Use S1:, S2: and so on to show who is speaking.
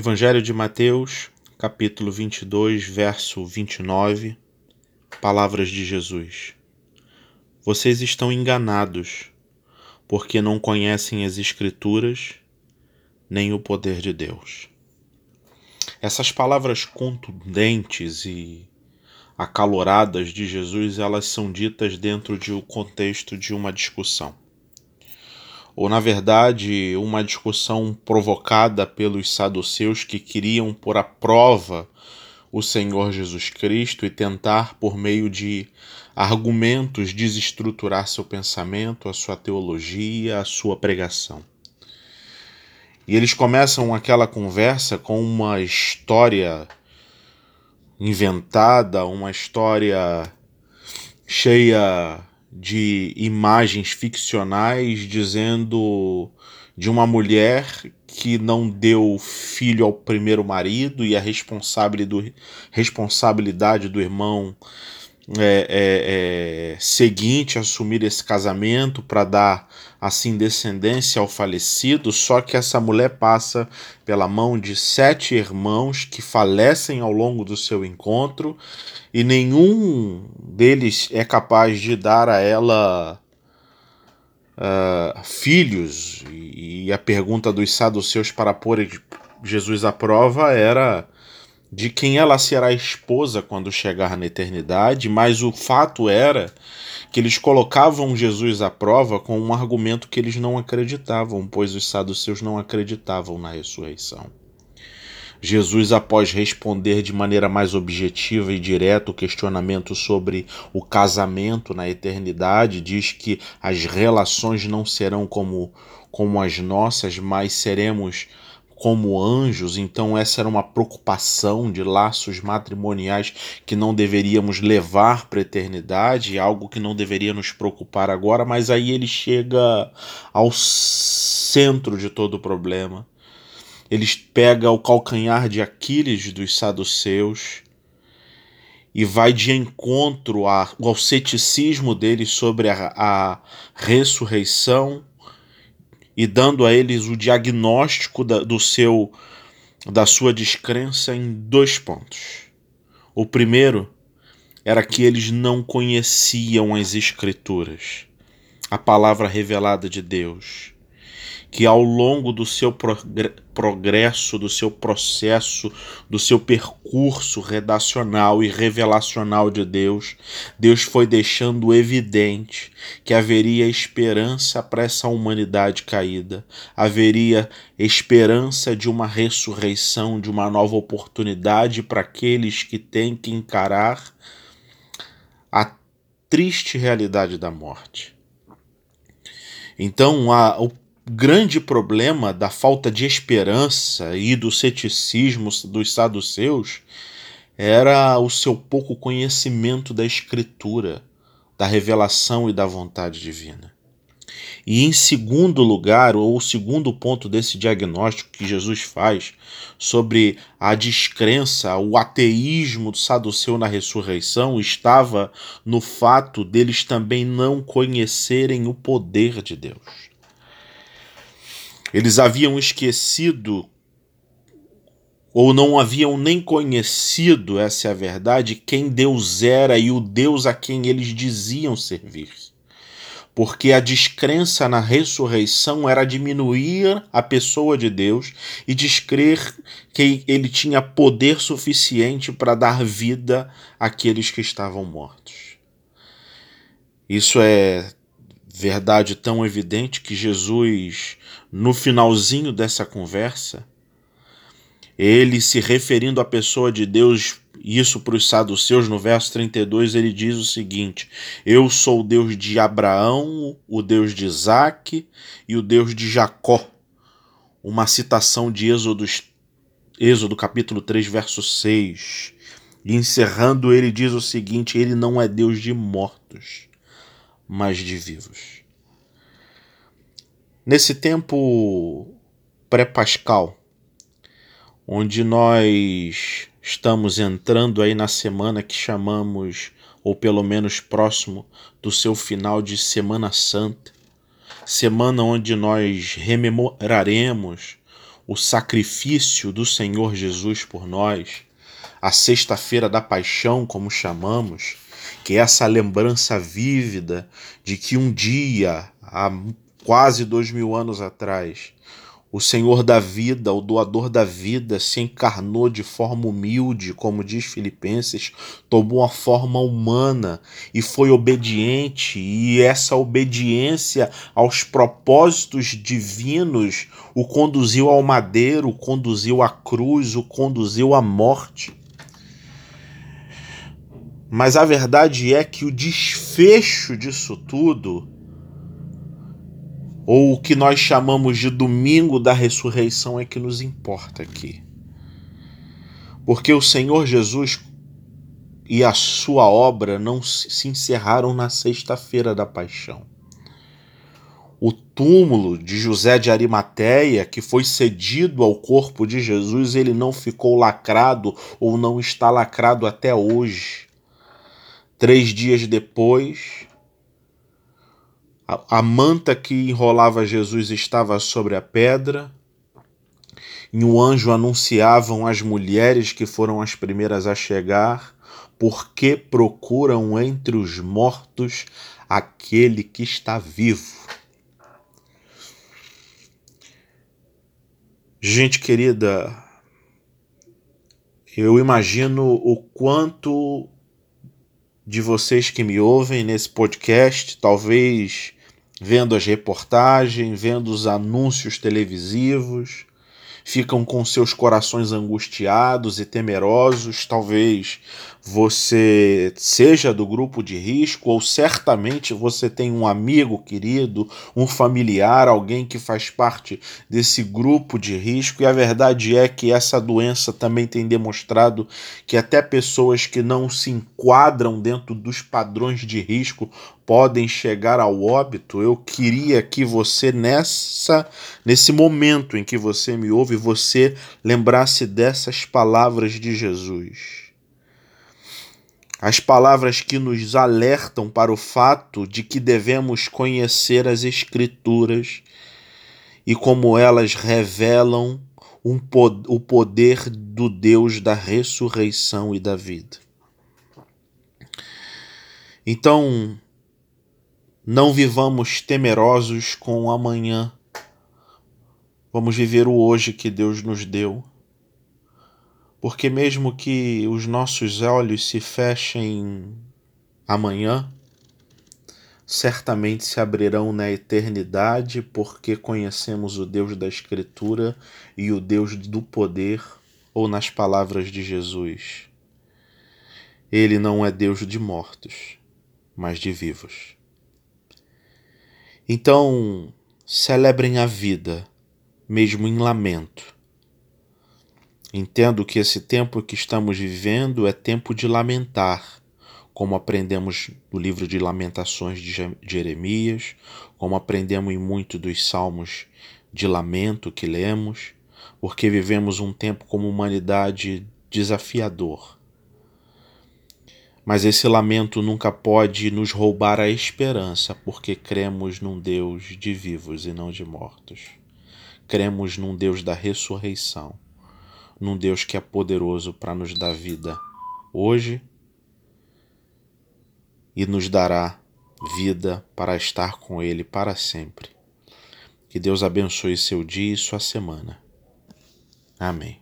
S1: Evangelho de Mateus, capítulo 22, verso 29, palavras de Jesus. Vocês estão enganados, porque não conhecem as Escrituras nem o poder de Deus. Essas palavras contundentes e acaloradas de Jesus, elas são ditas dentro de um contexto de uma discussão ou na verdade uma discussão provocada pelos saduceus que queriam pôr à prova o Senhor Jesus Cristo e tentar, por meio de argumentos, desestruturar seu pensamento, a sua teologia, a sua pregação. E eles começam aquela conversa com uma história inventada, uma história cheia de imagens ficcionais dizendo de uma mulher que não deu filho ao primeiro marido e a responsabilidade do irmão é, é, é, seguinte assumir esse casamento para dar assim descendência ao falecido, só que essa mulher passa pela mão de sete irmãos que falecem ao longo do seu encontro e nenhum deles é capaz de dar a ela uh, filhos. E, e a pergunta dos saduceus para pôr Jesus à prova era de quem ela será esposa quando chegar na eternidade, mas o fato era que eles colocavam Jesus à prova com um argumento que eles não acreditavam, pois os saduceus não acreditavam na ressurreição. Jesus, após responder de maneira mais objetiva e direta o questionamento sobre o casamento na eternidade, diz que as relações não serão como, como as nossas, mas seremos como anjos, então essa era uma preocupação de laços matrimoniais que não deveríamos levar para a eternidade, algo que não deveria nos preocupar agora, mas aí ele chega ao centro de todo o problema. Ele pega o calcanhar de Aquiles dos saduceus e vai de encontro ao ceticismo deles sobre a, a ressurreição e dando a eles o diagnóstico da, do seu da sua descrença em dois pontos. O primeiro era que eles não conheciam as escrituras, a palavra revelada de Deus que ao longo do seu progresso, do seu processo, do seu percurso redacional e revelacional de Deus, Deus foi deixando evidente que haveria esperança para essa humanidade caída, haveria esperança de uma ressurreição, de uma nova oportunidade para aqueles que têm que encarar a triste realidade da morte. Então, a, o grande problema da falta de esperança e do ceticismo dos saduceus era o seu pouco conhecimento da Escritura, da revelação e da vontade divina. E em segundo lugar, ou o segundo ponto desse diagnóstico que Jesus faz sobre a descrença, o ateísmo do saduceu na ressurreição, estava no fato deles também não conhecerem o poder de Deus. Eles haviam esquecido ou não haviam nem conhecido, essa é a verdade, quem Deus era e o Deus a quem eles diziam servir. Porque a descrença na ressurreição era diminuir a pessoa de Deus e descrer que ele tinha poder suficiente para dar vida àqueles que estavam mortos. Isso é verdade tão evidente que Jesus, no finalzinho dessa conversa, ele se referindo à pessoa de Deus, isso para os saduceus, no verso 32, ele diz o seguinte: Eu sou o Deus de Abraão, o Deus de Isaac e o Deus de Jacó. Uma citação de Êxodo, Êxodo capítulo 3, verso 6. E encerrando, ele diz o seguinte: Ele não é Deus de mortos mas de vivos. Nesse tempo pré-pascal, onde nós estamos entrando aí na semana que chamamos, ou pelo menos próximo do seu final de Semana Santa, semana onde nós rememoraremos o sacrifício do Senhor Jesus por nós, a sexta-feira da paixão, como chamamos, que é essa lembrança vívida de que um dia, há quase dois mil anos atrás, o Senhor da vida, o doador da vida, se encarnou de forma humilde, como diz Filipenses, tomou a forma humana e foi obediente, e essa obediência aos propósitos divinos o conduziu ao madeiro, o conduziu à cruz, o conduziu à morte. Mas a verdade é que o desfecho disso tudo ou o que nós chamamos de domingo da ressurreição é que nos importa aqui. Porque o Senhor Jesus e a sua obra não se encerraram na sexta-feira da paixão. O túmulo de José de Arimateia, que foi cedido ao corpo de Jesus, ele não ficou lacrado ou não está lacrado até hoje. Três dias depois, a, manta que enrolava Jesus estava sobre a pedra, e um anjo anunciavam às mulheres que foram as primeiras a chegar, porque procuram entre os mortos aquele que está vivo. Gente querida, eu imagino o quanto de vocês que me ouvem nesse podcast, talvez vendo as reportagens, vendo os anúncios televisivos, ficam com seus corações angustiados e temerosos, talvez você seja do grupo de risco, ou certamente você tem um amigo querido, um familiar, alguém que faz parte desse grupo de risco, e a verdade é que essa doença também tem demonstrado que até pessoas que não se enquadram dentro dos padrões de risco podem chegar ao óbito. Eu queria que você nessa nesse momento em que você me ouve, você lembrasse dessas palavras de Jesus as palavras que nos alertam para o fato de que devemos conhecer as Escrituras e como elas revelam um, o poder do Deus da ressurreição e da vida. Então, não vivamos temerosos com o amanhã. Vamos viver o hoje que Deus nos deu porque mesmo que os nossos olhos se fechem amanhã, certamente se abrirão na eternidade, porque conhecemos o Deus da Escritura e o Deus do poder, ou nas palavras de Jesus. Ele não é Deus de mortos, mas de vivos. Então, celebrem a vida, mesmo em lamento Entendo que esse tempo que estamos vivendo é tempo de lamentar, como aprendemos no livro de Lamentações de Jeremias, como aprendemos em muito dos salmos de lamento que lemos, porque vivemos um tempo como humanidade desafiador. Mas esse lamento nunca pode nos roubar a esperança, porque cremos num Deus de vivos e não de mortos. Cremos num Deus da ressurreição num Deus que é poderoso para nos dar vida hoje e nos dará vida para estar com Ele para sempre. Que Deus abençoe seu dia e sua semana. Amém.